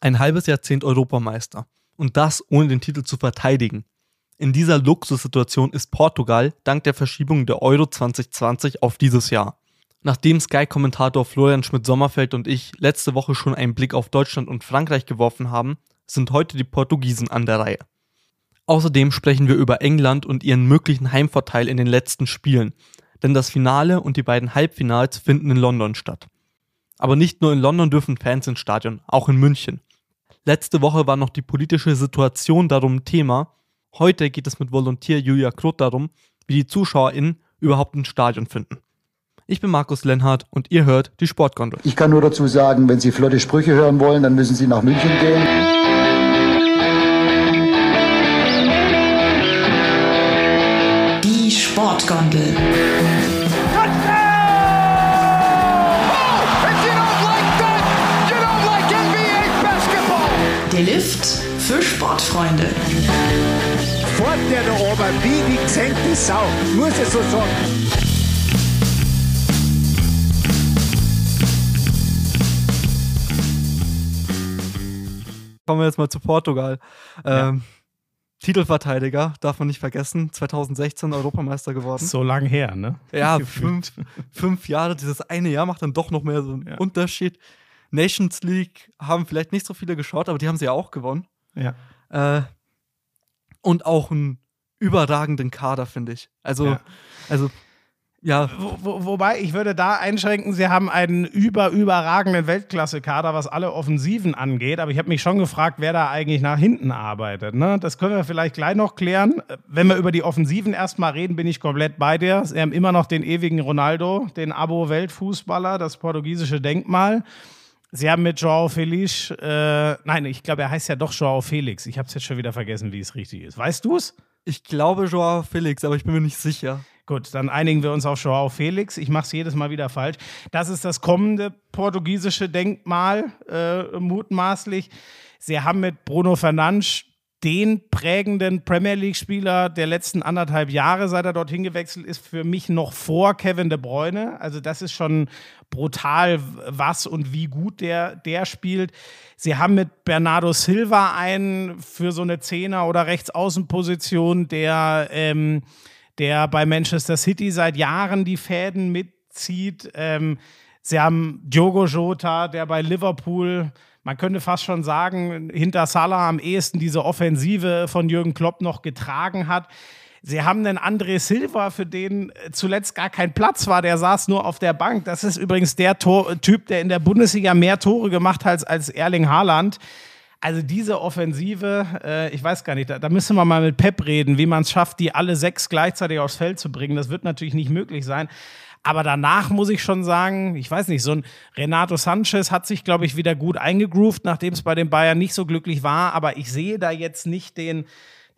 Ein halbes Jahrzehnt Europameister. Und das ohne den Titel zu verteidigen. In dieser Luxussituation ist Portugal dank der Verschiebung der Euro 2020 auf dieses Jahr. Nachdem Sky-Kommentator Florian Schmidt-Sommerfeld und ich letzte Woche schon einen Blick auf Deutschland und Frankreich geworfen haben, sind heute die Portugiesen an der Reihe. Außerdem sprechen wir über England und ihren möglichen Heimvorteil in den letzten Spielen, denn das Finale und die beiden Halbfinals finden in London statt. Aber nicht nur in London dürfen Fans ins Stadion, auch in München. Letzte Woche war noch die politische Situation darum Thema. Heute geht es mit Volontier Julia Kroth darum, wie die ZuschauerInnen überhaupt ins Stadion finden. Ich bin Markus Lenhardt und ihr hört die Sportgondel. Ich kann nur dazu sagen, wenn Sie flotte Sprüche hören wollen, dann müssen Sie nach München gehen. Die Sportgondel. Für Sportfreunde. Fort der da oben, wie die gesenkte Sau, muss ich so sagen. Kommen wir jetzt mal zu Portugal. Ähm, Titelverteidiger, darf man nicht vergessen, 2016 Europameister geworden. So lang her, ne? Ja, fünf, fünf Jahre, dieses eine Jahr macht dann doch noch mehr so einen Ja. Unterschied. Nations League haben vielleicht nicht so viele geschaut, aber die haben sie ja auch gewonnen. Ja. Äh, und auch einen überragenden Kader, finde ich. Also, Ja. also, ja, Wo, wo, wobei, ich würde da einschränken, sie haben einen über, überragenden Weltklasse-Kader, was alle Offensiven angeht. Aber ich habe mich schon gefragt, wer da eigentlich nach hinten arbeitet. Ne? Das können wir vielleicht gleich noch klären. Wenn wir über die Offensiven erstmal reden, bin ich komplett bei dir. Sie haben immer noch den ewigen Ronaldo, den Abo-Weltfußballer, das portugiesische Denkmal. Sie haben mit Joao Felix, äh, nein, ich glaube, er heißt ja doch Joao Felix. Ich habe es jetzt schon wieder vergessen, wie es richtig ist. Weißt du es? ich glaube Joao Felix, aber ich bin mir nicht sicher. Gut, dann einigen wir uns auf Joao Felix. Ich mache es jedes Mal wieder falsch. Das ist das kommende portugiesische Denkmal, äh, mutmaßlich. Sie haben mit Bruno Fernandes den prägenden Premier League-Spieler der letzten anderthalb Jahre, seit er dorthin gewechselt ist, für mich noch vor Kevin De Bruyne. Also das ist schon brutal, was und wie gut der, der spielt. Sie haben mit Bernardo Silva einen für so eine Zehner- oder Rechtsaußenposition, der ähm, der bei Manchester City seit Jahren die Fäden mitzieht. Ähm, sie haben Diogo Jota, der bei Liverpool, man könnte fast schon sagen, hinter Salah am ehesten diese Offensive von Jürgen Klopp noch getragen hat. Sie haben einen André Silva, für den zuletzt gar kein Platz war, der saß nur auf der Bank. Das ist übrigens der Tor Typ, der in der Bundesliga mehr Tore gemacht hat als Erling Haaland. Also diese Offensive, äh, ich weiß gar nicht, da, da müssen wir mal mit Pep reden, wie man es schafft, die alle sechs gleichzeitig aufs Feld zu bringen. Das wird natürlich nicht möglich sein. Aber danach muss ich schon sagen, ich weiß nicht, so ein Renato Sanchez hat sich, glaube ich, wieder gut eingegroovt, nachdem es bei den Bayern nicht so glücklich war. Aber ich sehe da jetzt nicht den,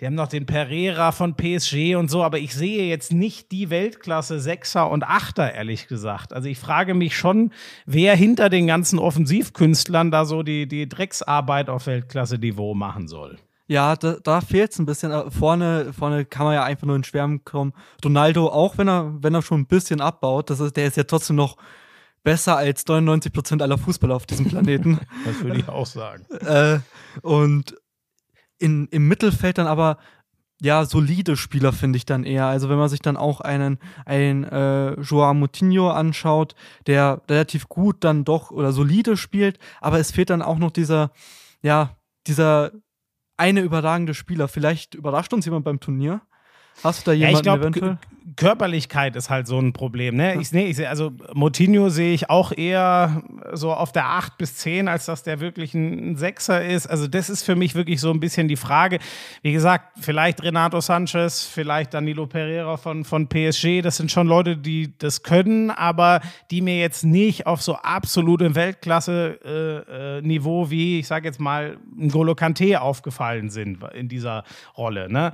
die haben noch den Pereira von PSG und so, aber ich sehe jetzt nicht die Weltklasse Sechser und Achter, ehrlich gesagt. Also ich frage mich schon, wer hinter den ganzen Offensivkünstlern da so die, die Drecksarbeit auf Weltklasse-Niveau machen soll. Ja, da, da fehlt es ein bisschen. Vorne, vorne kann man ja einfach nur in Schwärmen kommen. Ronaldo, auch wenn er, wenn er schon ein bisschen abbaut, das ist, der ist ja trotzdem noch besser als 99% aller Fußballer auf diesem Planeten. Das würde ich auch sagen. äh, und in, im Mittelfeld dann aber ja solide Spieler finde ich dann eher. Also wenn man sich dann auch einen einen äh, Joao Moutinho anschaut, der relativ gut dann doch oder solide spielt, aber es fehlt dann auch noch dieser ja dieser eine überragende Spieler. Vielleicht überrascht uns jemand beim Turnier. Hast du da Ja, jemanden ich glaube, eventuell? Körperlichkeit ist halt so ein Problem. Ne? Ich, nee, ich sehe, also Moutinho sehe ich auch eher so auf der 8 bis 10, als dass der wirklich ein, ein Sechser ist. Also das ist für mich wirklich so ein bisschen die Frage. Wie gesagt, vielleicht Renato Sanchez, vielleicht Danilo Pereira von, von PSG. Das sind schon Leute, die das können, aber die mir jetzt nicht auf so absolutem Weltklasse-Niveau wie, ich sage jetzt mal, N'Golo Kanté aufgefallen sind in dieser Rolle. Ne?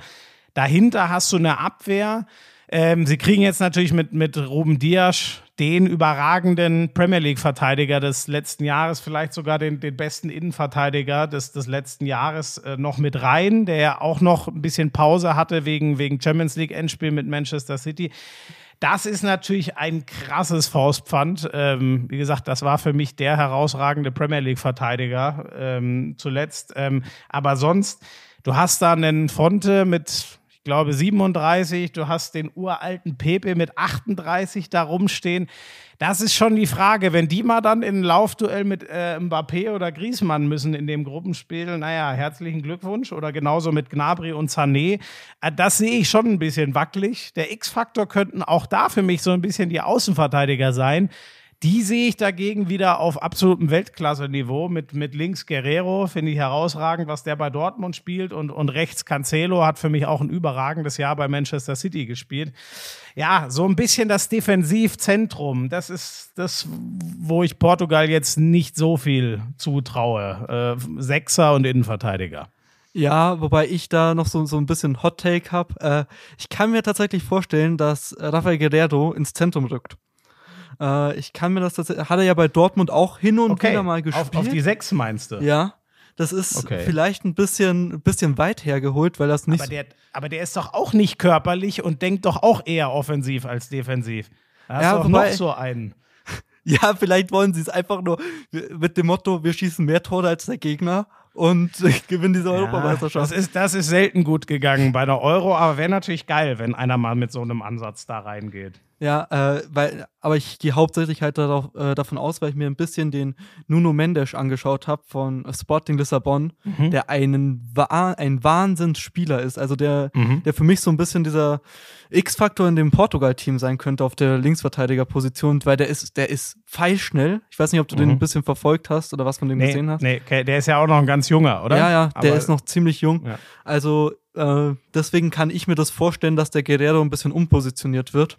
Dahinter hast du eine Abwehr. Ähm, sie kriegen jetzt natürlich mit, mit Ruben Dias den überragenden Premier League-Verteidiger des letzten Jahres, vielleicht sogar den, den besten Innenverteidiger des, des letzten Jahres äh, noch mit rein, der ja auch noch ein bisschen Pause hatte wegen, wegen Champions League-Endspiel mit Manchester City. Das ist natürlich ein krasses Faustpfand. Ähm, wie gesagt, das war für mich der herausragende Premier League-Verteidiger ähm, zuletzt. Ähm, aber sonst, du hast da einen Fonte mit glaube 37, du hast den uralten Pepe mit 38 da rumstehen. Das ist schon die Frage, wenn die mal dann in ein Laufduell mit äh, Mbappé oder Griezmann müssen in dem Gruppenspiel, naja, herzlichen Glückwunsch oder genauso mit Gnabry und Sané. Äh, das sehe ich schon ein bisschen wackelig. Der X-Faktor könnten auch da für mich so ein bisschen die Außenverteidiger sein. Die sehe ich dagegen wieder auf absolutem Weltklasse-Niveau mit, mit links Guerrero, finde ich herausragend, was der bei Dortmund spielt und, und rechts Cancelo hat für mich auch ein überragendes Jahr bei Manchester City gespielt. Ja, so ein bisschen das Defensivzentrum, das ist das, wo ich Portugal jetzt nicht so viel zutraue. Äh, Sechser und Innenverteidiger. Ja, wobei ich da noch so, so ein bisschen Hot Take habe. Äh, ich kann mir tatsächlich vorstellen, dass Rafael Guerrero ins Zentrum rückt. Äh, ich kann mir das tatsächlich, hat er ja bei Dortmund auch hin und Okay, wieder mal gespielt. auf, auf die Sechs meinst du? ja, das ist Okay. vielleicht ein bisschen, bisschen weit hergeholt, weil das nicht. Aber der, aber der ist doch auch nicht körperlich und denkt doch auch eher offensiv als defensiv. Da hast Ja, du noch so einen. ja, vielleicht wollen sie es einfach nur mit dem Motto, wir schießen mehr Tore als der Gegner und gewinnen diese Europameisterschaft. das, ist, das ist selten gut gegangen bei der Euro, aber wäre natürlich geil, wenn einer mal mit so einem Ansatz da reingeht. Ja, äh, weil, aber ich gehe hauptsächlich halt darauf, äh, davon aus, weil ich mir ein bisschen den Nuno Mendes angeschaut habe von Sporting Lissabon, Mhm. der einen ein Wahnsinnsspieler ist. Also der, Mhm. der für mich so ein bisschen dieser X-Faktor in dem Portugal-Team sein könnte auf der Linksverteidigerposition, weil der ist, der ist pfeilschnell. Ich weiß nicht, ob du den ein bisschen verfolgt hast oder was von dem Mhm. Nee, gesehen hast. nee, der ist ja auch noch ein ganz junger, oder? Ja, ja, der Aber- ist noch ziemlich jung. Ja. Also äh, deswegen kann ich mir das vorstellen, dass der Guerrero ein bisschen umpositioniert wird.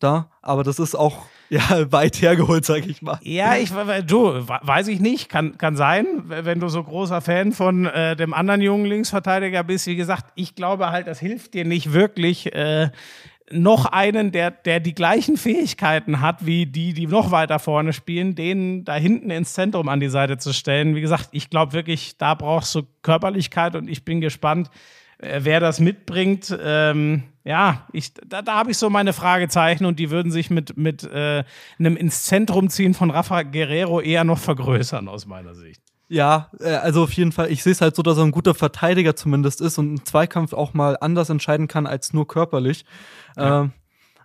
Da, aber das ist auch ja weit hergeholt, sag ich mal. Ja, ich du, we- weiß ich nicht, kann, kann sein, wenn du so großer Fan von äh, dem anderen jungen Linksverteidiger bist. Wie gesagt, ich glaube halt, das hilft dir nicht wirklich. Äh, noch einen, der, der die gleichen Fähigkeiten hat wie die, die noch weiter vorne spielen, den da hinten ins Zentrum an die Seite zu stellen. Wie gesagt, ich glaube wirklich, da brauchst du Körperlichkeit und ich bin gespannt, wer das mitbringt. Ähm, ja, ich, da, da habe ich so meine Fragezeichen und die würden sich mit, mit äh, einem ins Zentrum ziehen von Rafa Guerrero eher noch vergrößern aus meiner Sicht. Ja, äh, also auf jeden Fall, ich sehe es halt so, dass er ein guter Verteidiger zumindest ist und einen Zweikampf auch mal anders entscheiden kann als nur körperlich. Ähm,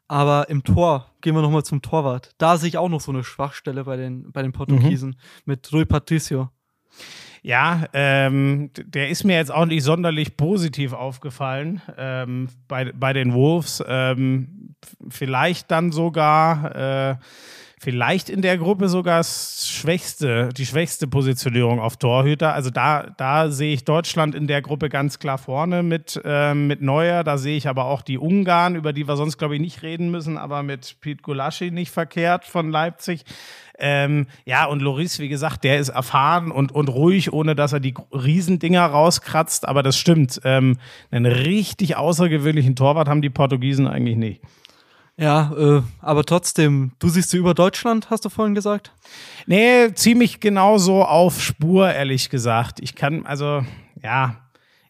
aber im Tor, gehen wir nochmal zum Torwart. Da sehe ich auch noch so eine Schwachstelle bei den, bei den Portugiesen mit Rui Patricio. Ja, ähm, der ist mir jetzt auch nicht sonderlich positiv aufgefallen ähm, bei, bei den Wolves. Ähm, vielleicht dann sogar, äh, vielleicht in der Gruppe sogar das schwächste, die schwächste Positionierung auf Torhüter. Also da, da sehe ich Deutschland in der Gruppe ganz klar vorne mit, ähm, mit Neuer. Da sehe ich aber auch die Ungarn, über die wir sonst, glaube ich, nicht reden müssen, aber mit Pete Gulaschi nicht verkehrt von Leipzig. Ähm, ja, und Loris, wie gesagt, der ist erfahren und, und ruhig, ohne dass er die Riesendinger rauskratzt. Aber das stimmt. Ähm, einen richtig außergewöhnlichen Torwart haben die Portugiesen eigentlich nicht. Ja, äh, aber trotzdem, du siehst sie über Deutschland, hast du vorhin gesagt? Nee, ziemlich genauso auf Spur, ehrlich gesagt. Ich kann, also, ja,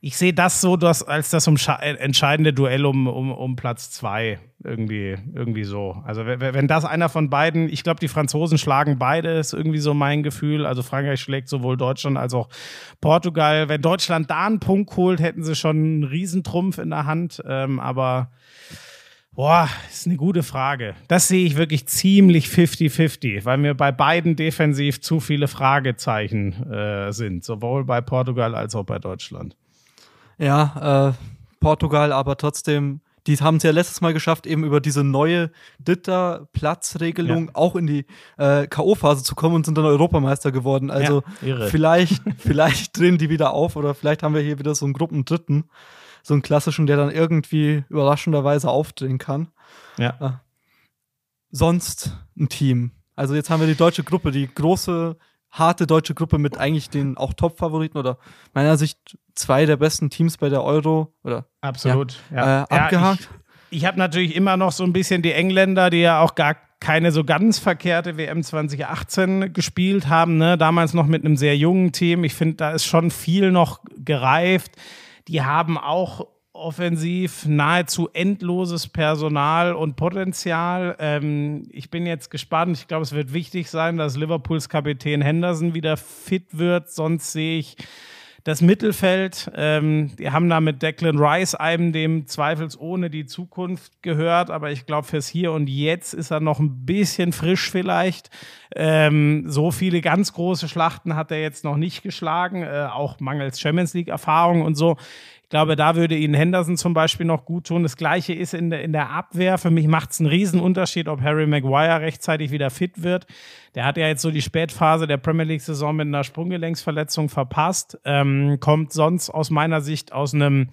ich sehe das so dass, als das umsche- entscheidende Duell um, um, um Platz zwei. Irgendwie, irgendwie so. Also, wenn, wenn das einer von beiden, ich glaube, die Franzosen schlagen beide, ist irgendwie so mein Gefühl. Also, Frankreich schlägt sowohl Deutschland als auch Portugal. Wenn Deutschland da einen Punkt holt, hätten sie schon einen Riesentrumpf in der Hand. Ähm, aber Boah, ist eine gute Frage. Das sehe ich wirklich ziemlich 50-50, weil mir bei beiden defensiv zu viele Fragezeichen äh, sind, sowohl bei Portugal als auch bei Deutschland. Ja, äh, Portugal, aber trotzdem, die haben es ja letztes Mal geschafft, eben über diese neue Dritter-Platzregelung Ja. auch in die äh, K.O.-Phase zu kommen und sind dann Europameister geworden. Also Ja, vielleicht, vielleicht drehen die wieder auf oder vielleicht haben wir hier wieder so einen Gruppendritten, so einen klassischen, der dann irgendwie überraschenderweise aufdrehen kann. Ja. Sonst ein Team. Also jetzt haben wir die deutsche Gruppe, die große, harte deutsche Gruppe mit eigentlich den auch Top-Favoriten oder meiner Sicht zwei der besten Teams bei der Euro oder Absolut. Äh, Ja. abgehakt. ich ich habe natürlich immer noch so ein bisschen die Engländer, die ja auch gar keine so ganz verkehrte WM 2018 gespielt haben. Ne? Damals noch mit einem sehr jungen Team. Ich finde, da ist schon viel noch gereift. Die haben auch offensiv nahezu endloses Personal und Potenzial. Ähm, ich bin jetzt gespannt. Ich glaube, es wird wichtig sein, dass Liverpools Kapitän Henderson wieder fit wird. Sonst sehe ich das Mittelfeld, ähm, die haben da mit Declan Rice einem dem zweifelsohne die Zukunft gehört, aber ich glaube, fürs Hier und Jetzt ist er noch ein bisschen frisch vielleicht. Ähm, so viele ganz große Schlachten hat er jetzt noch nicht geschlagen, äh, auch mangels Champions League-Erfahrung und so. Ich glaube, da würde Ihnen Henderson zum Beispiel noch gut tun. Das gleiche ist in der, in der Abwehr. Für mich macht es einen Riesenunterschied, ob Harry Maguire rechtzeitig wieder fit wird. Der hat ja jetzt so die Spätphase der Premier League-Saison mit einer Sprunggelenksverletzung verpasst. Ähm, kommt sonst aus meiner Sicht aus einem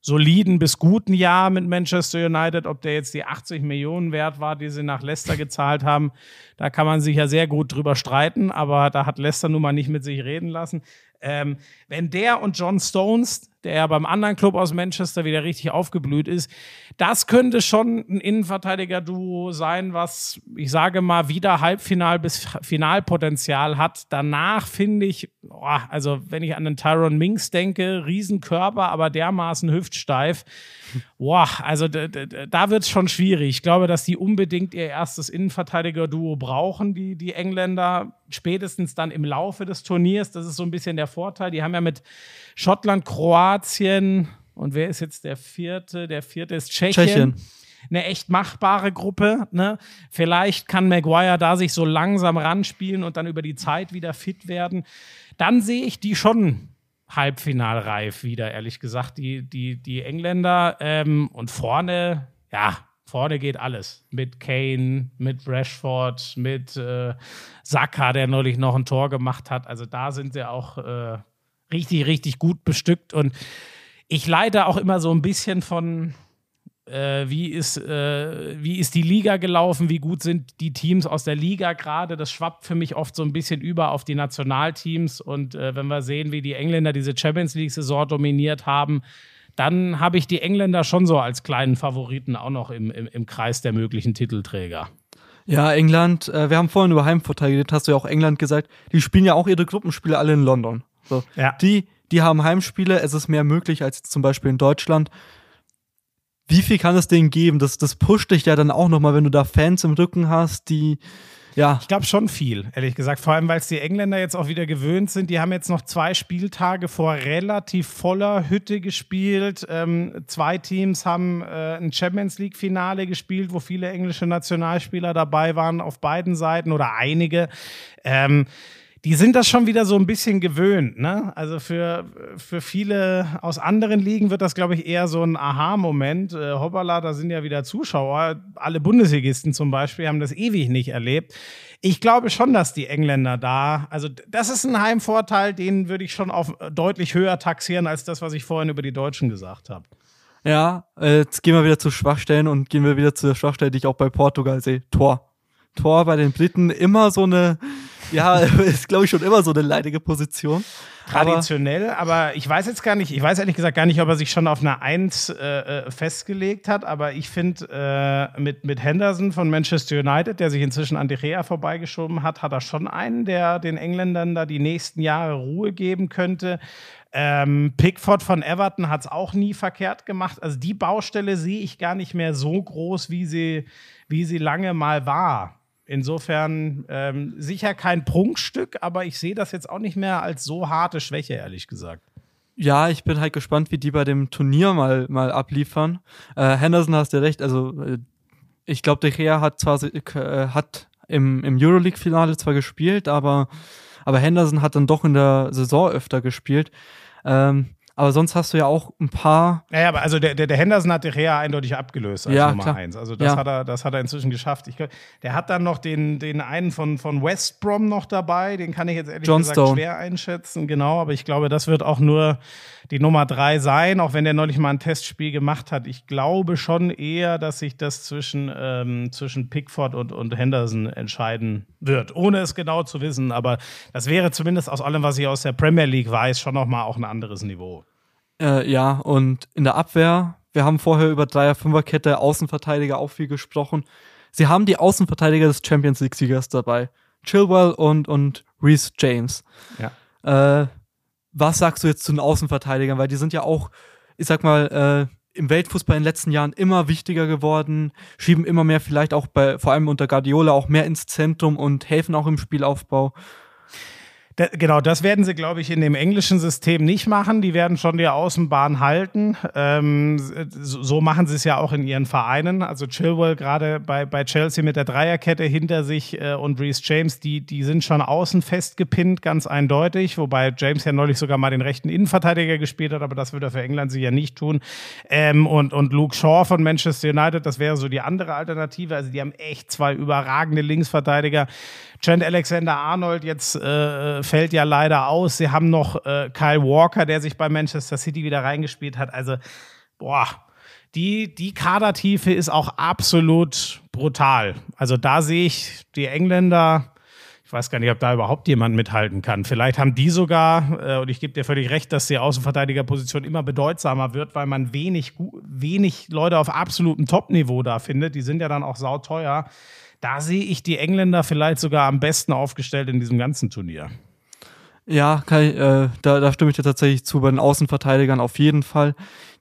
soliden bis guten Jahr mit Manchester United. Ob der jetzt die 80 Millionen wert war, die sie nach Leicester gezahlt haben, da kann man sich ja sehr gut drüber streiten. Aber da hat Leicester nun mal nicht mit sich reden lassen. Ähm, wenn der und John Stones, der ja beim anderen Club aus Manchester wieder richtig aufgeblüht ist, das könnte schon ein Innenverteidiger-Duo sein, was, ich sage mal, wieder Halbfinal- bis Finalpotenzial hat. Danach finde ich, oh, also wenn ich an den Tyron Minks denke, Riesenkörper, aber dermaßen hüftsteif. Boah, also da wird es schon schwierig. Ich glaube, dass die unbedingt ihr erstes Innenverteidiger-Duo brauchen, die, die Engländer, spätestens dann im Laufe des Turniers. Das ist so ein bisschen der Vorteil. Die haben ja mit Schottland, Kroatien und wer ist jetzt der vierte? Der vierte ist Tschechien. Tschechien eine echt machbare Gruppe. Ne? Vielleicht kann Maguire da sich so langsam ranspielen und dann über die Zeit wieder fit werden. Dann sehe ich die schon halbfinalreif wieder, ehrlich gesagt, die, die, die Engländer. Ähm, und vorne, ja, vorne geht alles. Mit Kane, mit Rashford, mit äh, Saka, der neulich noch ein Tor gemacht hat. Also da sind sie auch äh, richtig, richtig gut bestückt. Und ich leide auch immer so ein bisschen von, äh, wie, ist, äh, wie ist die Liga gelaufen, wie gut sind die Teams aus der Liga gerade. Das schwappt für mich oft so ein bisschen über auf die Nationalteams. Und äh, wenn wir sehen, wie die Engländer diese Champions League-Saison dominiert haben, dann habe ich die Engländer schon so als kleinen Favoriten auch noch im, im, im Kreis der möglichen Titelträger. Ja, England, äh, wir haben vorhin über Heimvorteil geredet, hast du ja auch England gesagt, die spielen ja auch ihre Gruppenspiele alle in London. So. Ja. Die, die haben Heimspiele, es ist mehr möglich als zum Beispiel in Deutschland wie viel kann es denen geben? Das, das pusht dich ja dann auch nochmal, wenn du da Fans im Rücken hast, die, ja. Ich glaube schon viel, ehrlich gesagt. Vor allem, weil es die Engländer jetzt auch wieder gewöhnt sind. Die haben jetzt noch zwei Spieltage vor relativ voller Hütte gespielt. Ähm, zwei Teams haben äh, ein Champions League-Finale gespielt, wo viele englische Nationalspieler dabei waren auf beiden Seiten oder einige. Ähm, die sind das schon wieder so ein bisschen gewöhnt. Ne? Also für, für viele aus anderen Ligen wird das, glaube ich, eher so ein Aha-Moment. Äh, hoppala, da sind ja wieder Zuschauer. Alle Bundesligisten zum Beispiel haben das ewig nicht erlebt. Ich glaube schon, dass die Engländer da, also das ist ein Heimvorteil, den würde ich schon auf deutlich höher taxieren als das, was ich vorhin über die Deutschen gesagt habe. Ja, äh, jetzt gehen wir wieder zu Schwachstellen und gehen wir wieder zu der Schwachstelle, die ich auch bei Portugal sehe. Tor. Tor bei den Briten immer so eine ja, ist, glaube ich, schon immer so eine leidige Position. Traditionell, aber, aber, ich weiß jetzt gar nicht, ich weiß ehrlich gesagt gar nicht, ob er sich schon auf eine Eins äh, äh festgelegt hat, aber ich finde, äh, mit, mit Henderson von Manchester United, der sich inzwischen an De Gea vorbeigeschoben hat, hat er schon einen, der den Engländern da die nächsten Jahre Ruhe geben könnte. Ähm, Pickford von Everton hat es auch nie verkehrt gemacht. Also die Baustelle sehe ich gar nicht mehr so groß, wie sie, wie sie lange mal war. Insofern ähm, sicher kein Prunkstück, aber ich sehe das jetzt auch nicht mehr als so harte Schwäche, ehrlich gesagt. Ja, ich bin halt gespannt, wie die bei dem Turnier mal, mal abliefern. Äh, Henderson hast du recht, also äh, ich glaube, De Gea hat zwar äh, hat im, im Euroleague-Finale zwar gespielt, aber, aber Henderson hat dann doch in der Saison öfter gespielt. Ähm, aber sonst hast du ja auch ein paar. Naja, aber also der, der, der Henderson hat De Gea eindeutig abgelöst als ja, Nummer klar. eins. Also das, ja. hat er, das hat er inzwischen geschafft. Ich, der hat dann noch den, den einen von, von West Brom noch dabei. Den kann ich jetzt ehrlich John gesagt Stone. schwer einschätzen. Genau, aber ich glaube, das wird auch nur die Nummer drei sein, auch wenn der neulich mal ein Testspiel gemacht hat. Ich glaube schon eher, dass sich das zwischen, ähm, zwischen Pickford und, und Henderson entscheiden wird, ohne es genau zu wissen. Aber das wäre zumindest aus allem, was ich aus der Premier League weiß, schon nochmal auch ein anderes Niveau. Äh, ja, und in der Abwehr, wir haben vorher über Dreier-Fünfer-Kette, Außenverteidiger auch viel gesprochen. Sie haben die Außenverteidiger des Champions League-Siegers dabei. Chilwell und, und Reese James. Ja. Äh, was sagst du jetzt zu den Außenverteidigern? Weil die sind ja auch, ich sag mal, äh, im Weltfußball in den letzten Jahren immer wichtiger geworden, schieben immer mehr vielleicht auch bei, vor allem unter Guardiola auch mehr ins Zentrum und helfen auch im Spielaufbau. Da, genau, das werden sie, glaube ich, in dem englischen System nicht machen. Die werden schon die Außenbahn halten. Ähm, so, so, machen sie es ja auch in ihren Vereinen. Also Chilwell gerade bei, bei Chelsea mit der Dreierkette hinter sich äh, und Reece James, die, die sind schon außen festgepinnt, ganz eindeutig. Wobei James ja neulich sogar mal den rechten Innenverteidiger gespielt hat, aber das würde er für England sicher nicht tun. Ähm, und, und Luke Shaw von Manchester United, das wäre so die andere Alternative. Also die haben echt zwei überragende Linksverteidiger. Trent Alexander-Arnold jetzt äh, fällt ja leider aus. Sie haben noch äh, Kyle Walker, der sich bei Manchester City wieder reingespielt hat. Also, boah, die, die Kadertiefe ist auch absolut brutal. Also da sehe ich die Engländer, ich weiß gar nicht, ob da überhaupt jemand mithalten kann. Vielleicht haben die sogar, äh, und ich gebe dir völlig recht, dass die Außenverteidigerposition immer bedeutsamer wird, weil man wenig, wenig Leute auf absolutem Top-Niveau da findet. Die sind ja dann auch sauteuer. Da sehe ich die Engländer vielleicht sogar am besten aufgestellt in diesem ganzen Turnier. Ja, ich, äh, da, da, stimme ich dir tatsächlich zu. Bei den Außenverteidigern auf jeden Fall.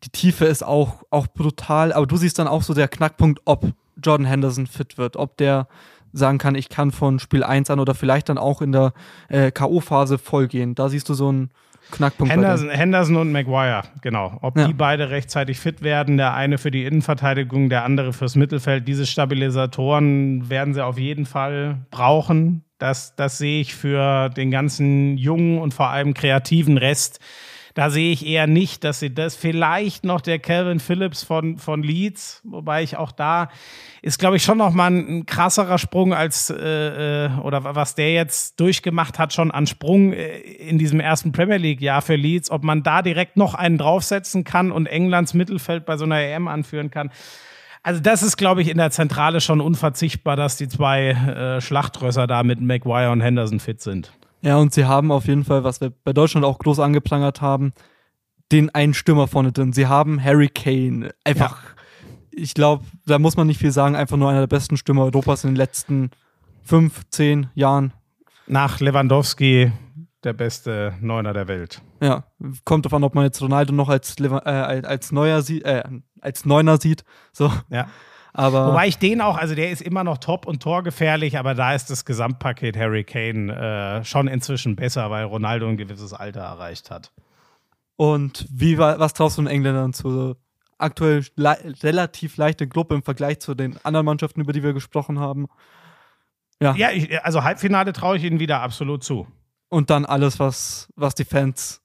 Die Tiefe ist auch, auch brutal, aber du siehst dann auch so der Knackpunkt, ob Jordan Henderson fit wird, ob der sagen kann, ich kann von Spiel 1 an oder vielleicht dann auch in der äh, K.O.-Phase vollgehen. Da siehst du so ein, Knackpunkt. Henderson, Henderson und Maguire, genau. Ob ja. die beide rechtzeitig fit werden, der eine für die Innenverteidigung, der andere fürs Mittelfeld. Diese Stabilisatoren werden sie auf jeden Fall brauchen. Das, das sehe ich für den ganzen jungen und vor allem kreativen Rest da sehe ich eher nicht, dass sie das vielleicht noch der Calvin Phillips von, von Leeds, wobei ich auch da ist, glaube ich, schon noch mal ein, ein krasserer Sprung als äh, äh, oder was der jetzt durchgemacht hat, schon an Sprung äh, in diesem ersten Premier League-Jahr für Leeds, ob man da direkt noch einen draufsetzen kann und Englands Mittelfeld bei so einer EM anführen kann. Also das ist, glaube ich, in der Zentrale schon unverzichtbar, dass die zwei äh, Schlachtrösser da mit Maguire und Henderson fit sind. Ja, und sie haben auf jeden Fall, was wir bei Deutschland auch groß angeprangert haben, den einen Stürmer vorne drin. Sie haben Harry Kane. Einfach, ja. ich glaube, da muss man nicht viel sagen, einfach nur einer der besten Stürmer Europas in den letzten fünf, zehn Jahren. Nach Lewandowski der beste Neuner der Welt. Ja, kommt davon, ob man jetzt Ronaldo noch als, äh, als Neuer sieht, äh, als Neuner sieht. So. Ja. Aber Wobei ich den auch, also der ist immer noch top und torgefährlich, aber da ist das Gesamtpaket Harry Kane äh, schon inzwischen besser, weil Ronaldo ein gewisses Alter erreicht hat. Und wie was traust du den Engländern zu? Aktuell le relativ leichte Gruppe im Vergleich zu den anderen Mannschaften, über die wir gesprochen haben. Ja, ja ich, also Halbfinale traue ich ihnen wieder absolut zu. Und dann alles, was, was die Fans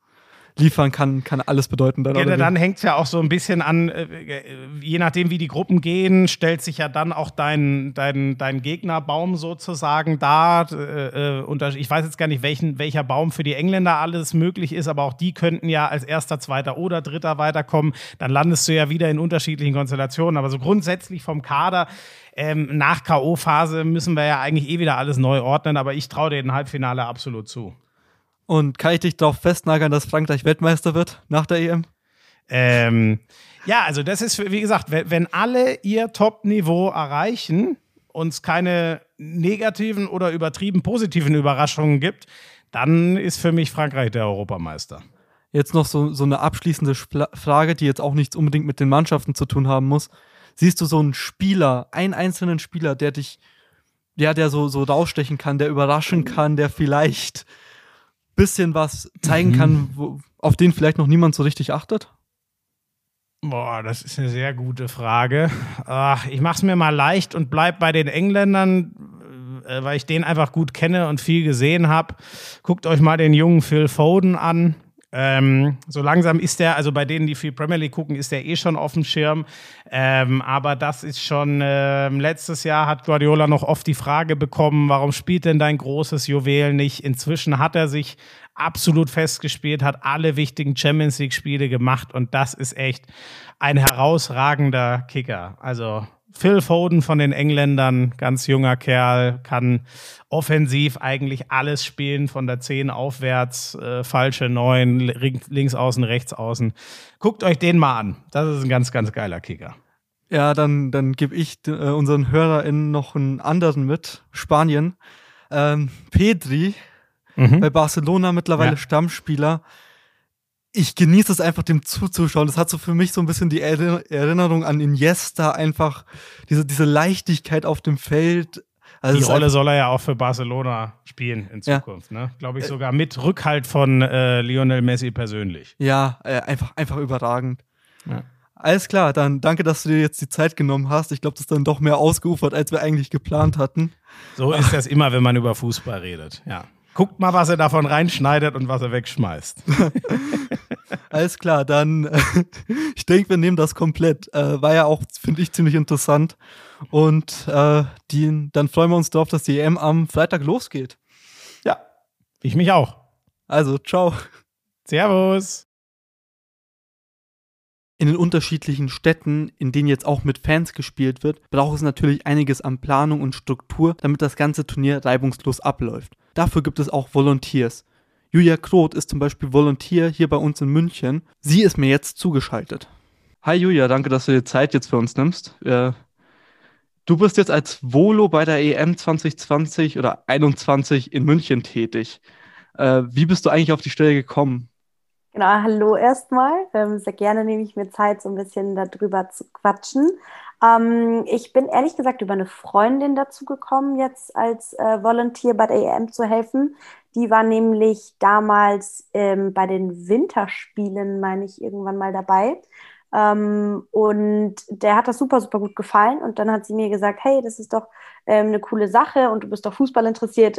liefern kann, kann alles bedeuten. Dann, ja, dann hängt es ja auch so ein bisschen an, äh, je nachdem, wie die Gruppen gehen, stellt sich ja dann auch dein, dein, dein Gegnerbaum sozusagen dar. Äh, äh ich weiß jetzt gar nicht, welchen, welcher Baum für die Engländer alles möglich ist, aber auch die könnten ja als erster, zweiter oder dritter weiterkommen. Dann landest du ja wieder in unterschiedlichen Konstellationen. Aber so grundsätzlich vom Kader ähm, nach K.O.-Phase müssen wir ja eigentlich eh wieder alles neu ordnen, aber ich traue dem Halbfinale absolut zu. Und kann ich dich darauf festnageln, dass Frankreich Weltmeister wird nach der EM? Ähm, ja, also das ist, wie gesagt, wenn alle ihr Top-Niveau erreichen und es keine negativen oder übertrieben positiven Überraschungen gibt, dann ist für mich Frankreich der Europameister. Jetzt noch so, so eine abschließende Frage, die jetzt auch nichts unbedingt mit den Mannschaften zu tun haben muss. Siehst du so einen Spieler, einen einzelnen Spieler, der dich, ja, der so, so rausstechen kann, der überraschen kann, der vielleicht bisschen was zeigen mhm. kann, wo, auf den vielleicht noch niemand so richtig achtet? Boah, das ist eine sehr gute Frage. Ach, ich mach's mir mal leicht und bleib bei den Engländern, äh, weil ich den einfach gut kenne und viel gesehen habe. Guckt euch mal den jungen Phil Foden an. Ähm, so langsam ist der, also bei denen, die viel Premier League gucken, ist der eh schon auf dem Schirm. Ähm, aber das ist schon, äh, letztes Jahr hat Guardiola noch oft die Frage bekommen, warum spielt denn dein großes Juwel nicht? Inzwischen hat er sich absolut festgespielt, hat alle wichtigen Champions League-Spiele gemacht und das ist echt ein herausragender Kicker. Also Phil Foden von den Engländern, ganz junger Kerl, kann offensiv eigentlich alles spielen, von der 10 aufwärts, äh, falsche 9, links außen, rechts außen. Guckt euch den mal an. Das ist ein ganz, ganz geiler Kicker. Ja, dann, dann gebe ich äh, unseren HörerInnen noch einen anderen mit. Spanien. Ähm, Pedri, mhm. bei Barcelona mittlerweile ja. Stammspieler ich genieße es einfach, dem zuzuschauen. Das hat so für mich so ein bisschen die Erinnerung an Iniesta, einfach diese, diese Leichtigkeit auf dem Feld. Also die Rolle soll er ja auch für Barcelona spielen in Zukunft, ja. ne? Glaube ich sogar mit Rückhalt von äh, Lionel Messi persönlich. Ja, äh, einfach, einfach überragend. Ja. Alles klar, dann danke, dass du dir jetzt die Zeit genommen hast. Ich glaube, das ist dann doch mehr ausgeufert, als wir eigentlich geplant hatten. So ist das immer, wenn man über Fußball redet, ja. Guckt mal, was er davon reinschneidet und was er wegschmeißt. Alles klar, dann ich denke, wir nehmen das komplett. Äh, war ja auch, finde ich, ziemlich interessant. Und äh, die, dann freuen wir uns darauf, dass die EM am Freitag losgeht. Ja, ich mich auch. Also, ciao. Servus in den unterschiedlichen Städten, in denen jetzt auch mit Fans gespielt wird, braucht es natürlich einiges an Planung und Struktur, damit das ganze Turnier reibungslos abläuft. Dafür gibt es auch Volunteers. Julia Kroth ist zum Beispiel Volunteer hier bei uns in München. Sie ist mir jetzt zugeschaltet. Hi Julia, danke, dass du dir Zeit jetzt für uns nimmst. Äh, du bist jetzt als Volo bei der EM 2020 oder 21 in München tätig. Äh, wie bist du eigentlich auf die Stelle gekommen? Genau, hallo erstmal. Ähm, sehr gerne nehme ich mir Zeit, so ein bisschen darüber zu quatschen. Ähm, ich bin ehrlich gesagt über eine Freundin dazu gekommen, jetzt als äh, Volunteer bei der EM zu helfen. Die war nämlich damals ähm, bei den Winterspielen, meine ich, irgendwann mal dabei. Und der hat das super, super gut gefallen. Und dann hat sie mir gesagt, hey, das ist doch eine coole Sache und du bist doch Fußball interessiert.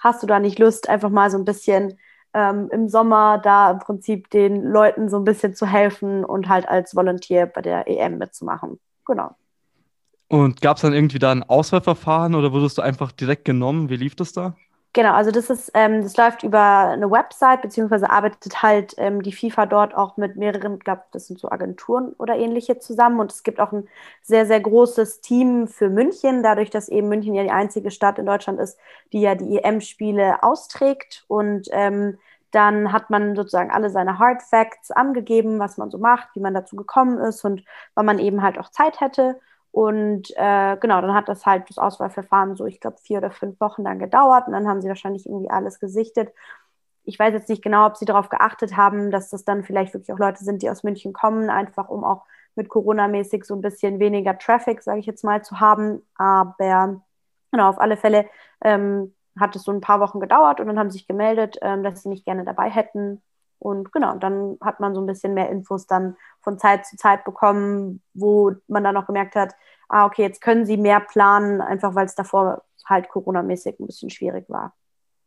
Hast du da nicht Lust, einfach mal so ein bisschen ähm, im Sommer da im Prinzip den Leuten so ein bisschen zu helfen und halt als Volunteer bei der EM mitzumachen. Genau. Und gab es dann irgendwie da ein Auswahlverfahren oder wurdest du einfach direkt genommen? Wie lief das da? Genau, also das ist, ähm, das läuft über eine Website, beziehungsweise arbeitet halt ähm, die FIFA dort auch mit mehreren, ich glaube, das sind so Agenturen oder ähnliche zusammen. Und es gibt auch ein sehr, sehr großes Team für München, dadurch, dass eben München ja die einzige Stadt in Deutschland ist, die ja die EM-Spiele austrägt. Und ähm, dann hat man sozusagen alle seine Hard Facts angegeben, was man so macht, wie man dazu gekommen ist und wann man eben halt auch Zeit hätte. Und äh, genau, dann hat das halt das Auswahlverfahren so, ich glaube, vier oder fünf Wochen dann gedauert und dann haben sie wahrscheinlich irgendwie alles gesichtet. Ich weiß jetzt nicht genau, ob sie darauf geachtet haben, dass das dann vielleicht wirklich auch Leute sind, die aus München kommen, einfach um auch mit Corona-mäßig so ein bisschen weniger Traffic, sage ich jetzt mal, zu haben. Aber genau, auf alle Fälle ähm, hat es so ein paar Wochen gedauert und dann haben sie sich gemeldet, ähm, dass sie nicht gerne dabei hätten. Und genau, dann hat man so ein bisschen mehr Infos dann von Zeit zu Zeit bekommen, wo man dann auch gemerkt hat, ah, okay, jetzt können sie mehr planen, einfach weil es davor halt Corona-mäßig ein bisschen schwierig war.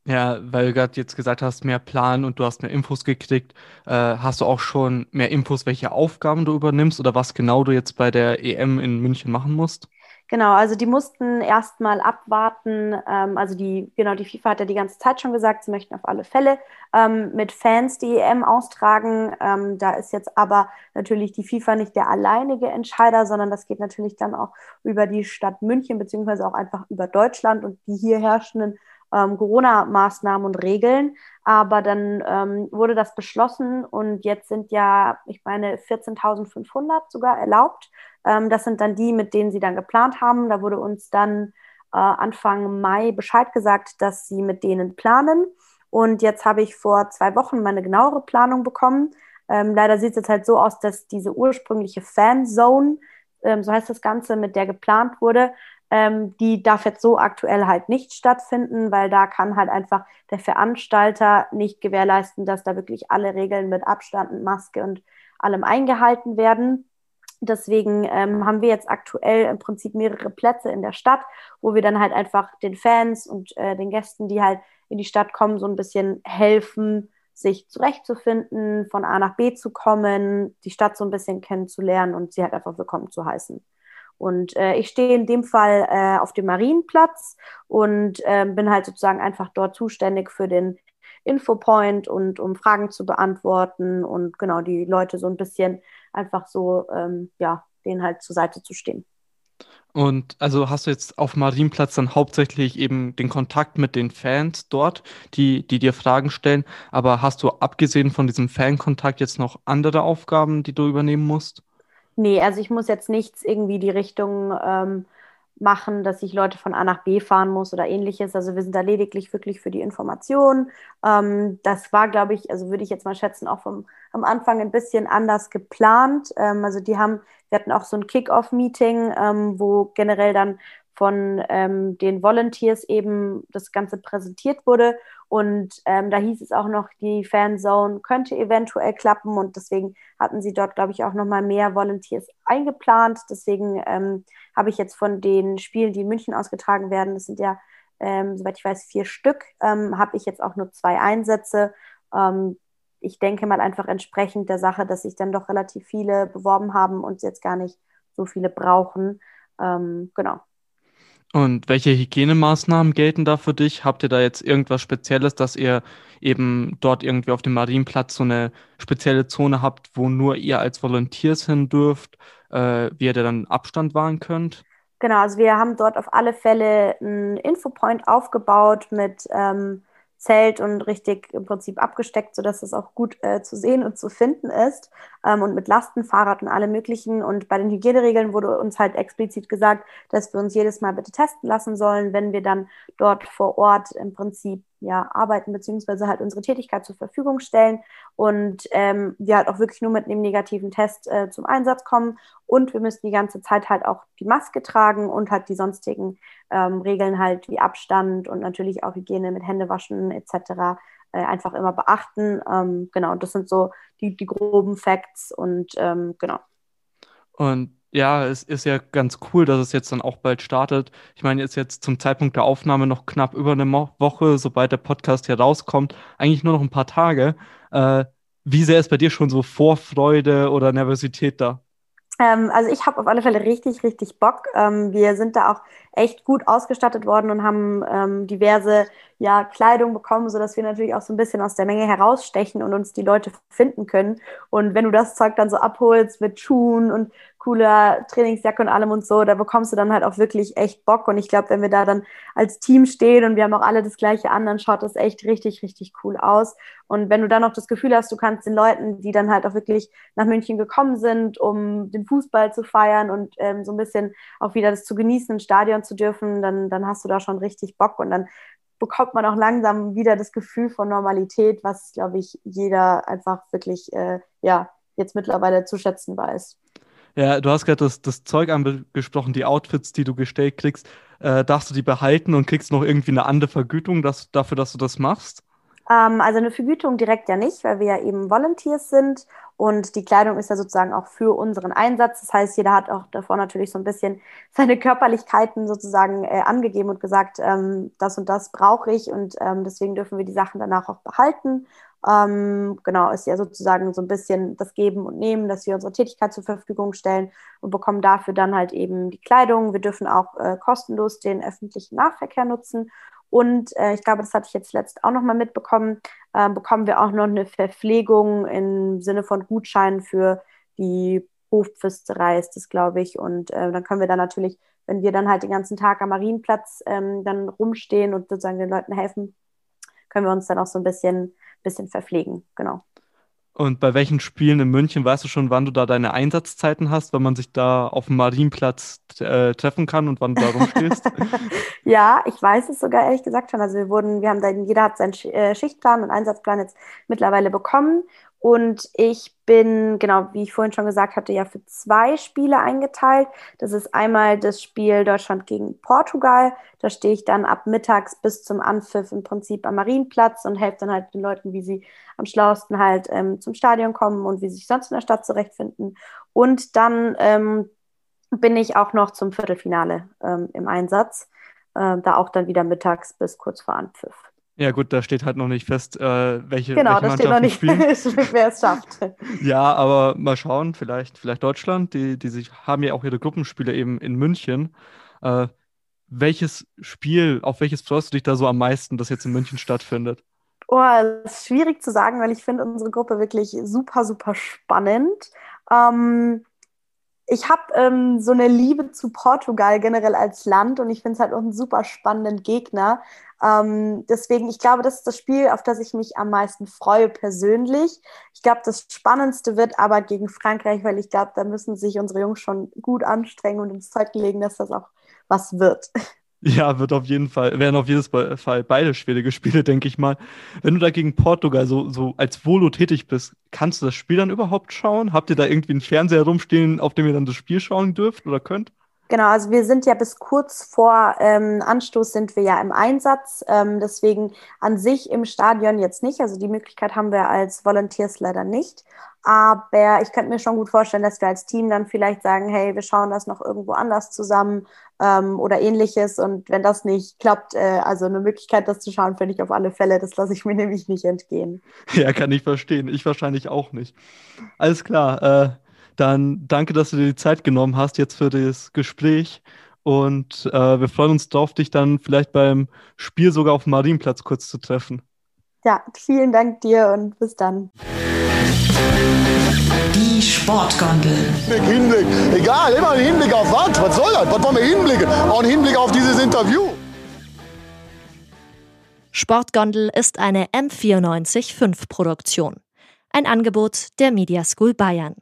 Ja, weil du gerade jetzt gesagt hast, mehr planen und du hast mehr Infos gekriegt. Äh, hast du auch schon mehr Infos, welche Aufgaben du übernimmst oder was genau du jetzt bei der EM in München machen musst? Genau, also die mussten erstmal abwarten. Ähm, also die, genau, die FIFA hat ja die ganze Zeit schon gesagt, sie möchten auf alle Fälle ähm, mit Fans die EM austragen. Ähm, da ist jetzt aber natürlich die FIFA nicht der alleinige Entscheider, sondern das geht natürlich dann auch über die Stadt München, beziehungsweise auch einfach über Deutschland und die hier herrschenden ähm, Corona-Maßnahmen und Regeln. Aber dann ähm, wurde das beschlossen und jetzt sind ja, ich meine, 14.500 sogar erlaubt. Ähm, das sind dann die, mit denen sie dann geplant haben. Da wurde uns dann äh, Anfang Mai Bescheid gesagt, dass sie mit denen planen. Und jetzt habe ich vor zwei Wochen meine genauere Planung bekommen. Ähm, leider sieht es jetzt halt so aus, dass diese ursprüngliche Fanzone, ähm, so heißt das Ganze, mit der geplant wurde, ähm, die darf jetzt so aktuell halt nicht stattfinden, weil da kann halt einfach der Veranstalter nicht gewährleisten, dass da wirklich alle Regeln mit Abstand und Maske und allem eingehalten werden. Deswegen ähm, haben wir jetzt aktuell im Prinzip mehrere Plätze in der Stadt, wo wir dann halt einfach den Fans und äh, den Gästen, die halt in die Stadt kommen, so ein bisschen helfen, sich zurechtzufinden, von A nach B zu kommen, die Stadt so ein bisschen kennenzulernen und sie halt einfach willkommen zu heißen. Und äh, ich stehe in dem Fall äh, auf dem Marienplatz und äh, bin halt sozusagen einfach dort zuständig für den Infopoint und um Fragen zu beantworten und genau die Leute so ein bisschen einfach so, ähm, ja, denen halt zur Seite zu stehen. Und also hast du jetzt auf Marienplatz dann hauptsächlich eben den Kontakt mit den Fans dort, die, die dir Fragen stellen. Aber hast du abgesehen von diesem Fankontakt jetzt noch andere Aufgaben, die du übernehmen musst? Nee, also ich muss jetzt nichts irgendwie die Richtung ähm, machen, dass ich Leute von A nach B fahren muss oder ähnliches. Also wir sind da lediglich wirklich für die Information. Ähm, das war, glaube ich, also würde ich jetzt mal schätzen, auch vom, am Anfang ein bisschen anders geplant. Ähm, also die haben, wir hatten auch so ein Kick-Off-Meeting, ähm, wo generell dann von ähm, den Volunteers eben das Ganze präsentiert wurde. Und ähm, da hieß es auch noch, die Fanzone könnte eventuell klappen. Und deswegen hatten sie dort, glaube ich, auch nochmal mehr Volunteers eingeplant. Deswegen ähm, habe ich jetzt von den Spielen, die in München ausgetragen werden, das sind ja, ähm, soweit ich weiß, vier Stück, ähm, habe ich jetzt auch nur zwei Einsätze. Ähm, ich denke mal einfach entsprechend der Sache, dass sich dann doch relativ viele beworben haben und jetzt gar nicht so viele brauchen. Genau. Und welche Hygienemaßnahmen gelten da für dich? Habt ihr da jetzt irgendwas Spezielles, dass ihr eben dort irgendwie auf dem Marienplatz so eine spezielle Zone habt, wo nur ihr als Volunteers hin dürft, äh, wie ihr da dann Abstand wahren könnt? Genau, also wir haben dort auf alle Fälle einen Infopoint aufgebaut mit ähm, Zelt und richtig im Prinzip abgesteckt, sodass es auch gut äh, zu sehen und zu finden ist. Ähm, und mit Lastenfahrrad und allem Möglichen. Und bei den Hygieneregeln wurde uns halt explizit gesagt, dass wir uns jedes Mal bitte testen lassen sollen, wenn wir dann dort vor Ort im Prinzip ja, arbeiten, beziehungsweise halt unsere Tätigkeit zur Verfügung stellen und ähm, wir halt auch wirklich nur mit einem negativen Test äh, zum Einsatz kommen. Und wir müssen die ganze Zeit halt auch die Maske tragen und halt die sonstigen ähm, Regeln halt wie Abstand und natürlich auch Hygiene mit Händewaschen etc. Äh, einfach immer beachten. Ähm, genau, das sind so die, die groben Facts und ähm, genau. Und ja, es ist ja ganz cool, dass es jetzt dann auch bald startet. Ich meine, ist jetzt zum Zeitpunkt der Aufnahme noch knapp über eine Woche, sobald der Podcast hier rauskommt, eigentlich nur noch ein paar Tage. Äh, wie sehr ist bei dir schon so Vorfreude oder Nervosität da? Ähm, also ich habe auf alle Fälle richtig, richtig Bock. Ähm, wir sind da auch echt gut ausgestattet worden und haben ähm, diverse ja, Kleidung bekommen, sodass wir natürlich auch so ein bisschen aus der Menge herausstechen und uns die Leute finden können. Und wenn du das Zeug dann so abholst mit Schuhen und cooler Trainingsjacke und allem und so, da bekommst du dann halt auch wirklich echt Bock. Und ich glaube, wenn wir da dann als Team stehen und wir haben auch alle das gleiche an, dann schaut das echt richtig, richtig cool aus. Und wenn du dann noch das Gefühl hast, du kannst den Leuten, die dann halt auch wirklich nach München gekommen sind, um den Fußball zu feiern und ähm, so ein bisschen auch wieder das zu genießen, ein Stadion zu dürfen, dann, dann hast du da schon richtig Bock und dann bekommt man auch langsam wieder das Gefühl von Normalität, was, glaube ich, jeder einfach wirklich, äh, ja, jetzt mittlerweile zu schätzen weiß. Ja, du hast gerade das, das Zeug angesprochen, die Outfits, die du gestellt kriegst. Äh, darfst du die behalten und kriegst noch irgendwie eine andere Vergütung dass, dafür, dass du das machst? Ähm, also eine Vergütung direkt ja nicht, weil wir ja eben Volunteers sind und die Kleidung ist ja sozusagen auch für unseren Einsatz. Das heißt, jeder hat auch davor natürlich so ein bisschen seine Körperlichkeiten sozusagen äh, angegeben und gesagt, ähm, das und das brauche ich und ähm, deswegen dürfen wir die Sachen danach auch behalten. Ähm, genau, ist ja sozusagen so ein bisschen das Geben und Nehmen, dass wir unsere Tätigkeit zur Verfügung stellen und bekommen dafür dann halt eben die Kleidung. Wir dürfen auch äh, kostenlos den öffentlichen Nahverkehr nutzen und äh, ich glaube, das hatte ich jetzt letzt auch nochmal mitbekommen, äh, bekommen wir auch noch eine Verpflegung im Sinne von Gutscheinen für die Hofpfisterei ist das, glaube ich. Und äh, dann können wir dann natürlich, wenn wir dann halt den ganzen Tag am Marienplatz ähm, dann rumstehen und sozusagen den Leuten helfen, können wir uns dann auch so ein bisschen, bisschen verpflegen. Genau. Und bei welchen Spielen in München weißt du schon, wann du da deine Einsatzzeiten hast, wenn man sich da auf dem Marienplatz äh, treffen kann und wann du da rumstehst? ja, ich weiß es sogar ehrlich gesagt schon. Also wir wurden, wir haben da, jeder hat seinen äh, Schichtplan und Einsatzplan jetzt mittlerweile bekommen. Und ich bin, genau, wie ich vorhin schon gesagt hatte, ja für zwei Spiele eingeteilt. Das ist einmal das Spiel Deutschland gegen Portugal. Da stehe ich dann ab mittags bis zum Anpfiff im Prinzip am Marienplatz und helfe dann halt den Leuten, wie sie am schlauesten halt ähm, zum Stadion kommen und wie sie sich sonst in der Stadt zurechtfinden. Und dann ähm, bin ich auch noch zum Viertelfinale ähm, im Einsatz. Äh, da auch dann wieder mittags bis kurz vor Anpfiff. Ja, gut, da steht halt noch nicht fest, äh, welche, genau, welche da steht noch nicht fest, wer es schafft. Ja, aber mal schauen, vielleicht, vielleicht Deutschland, die, die sich, haben ja auch ihre Gruppenspiele eben in München. Äh, welches Spiel, auf welches freust du dich da so am meisten, das jetzt in München stattfindet? Oh, das ist schwierig zu sagen, weil ich finde unsere Gruppe wirklich super, super spannend. Ähm, ich habe ähm, so eine Liebe zu Portugal generell als Land und ich finde es halt auch einen super spannenden Gegner. Ähm, deswegen, ich glaube, das ist das Spiel, auf das ich mich am meisten freue persönlich. Ich glaube, das Spannendste wird aber gegen Frankreich, weil ich glaube, da müssen sich unsere Jungs schon gut anstrengen und ins Zeug legen, dass das auch was wird. Ja, wird auf jeden Fall, werden auf jeden Fall beide schwierige Spiele, denke ich mal. Wenn du da gegen Portugal so, so als Volo tätig bist, kannst du das Spiel dann überhaupt schauen? Habt ihr da irgendwie einen Fernseher rumstehen, auf dem ihr dann das Spiel schauen dürft oder könnt? Genau, also wir sind ja bis kurz vor ähm, Anstoß sind wir ja im Einsatz. Ähm, deswegen an sich im Stadion jetzt nicht. Also die Möglichkeit haben wir als Volunteers leider nicht. Aber ich könnte mir schon gut vorstellen, dass wir als Team dann vielleicht sagen, hey, wir schauen das noch irgendwo anders zusammen ähm, oder ähnliches. Und wenn das nicht klappt, äh, also eine Möglichkeit, das zu schauen, finde ich auf alle Fälle. Das lasse ich mir nämlich nicht entgehen. Ja, kann ich verstehen. Ich wahrscheinlich auch nicht. Alles klar. Äh dann danke, dass du dir die Zeit genommen hast jetzt für das Gespräch. Und äh, wir freuen uns darauf, dich dann vielleicht beim Spiel sogar auf dem Marienplatz kurz zu treffen. Ja, vielen Dank dir und bis dann. Die Sportgondel. Hinblick, egal, immer ein Hinblick auf was? Was soll das? Was wollen wir hinblicken? Auch ein Hinblick auf dieses Interview. Sportgondel ist eine M945 Produktion. Ein Angebot der Media School Bayern.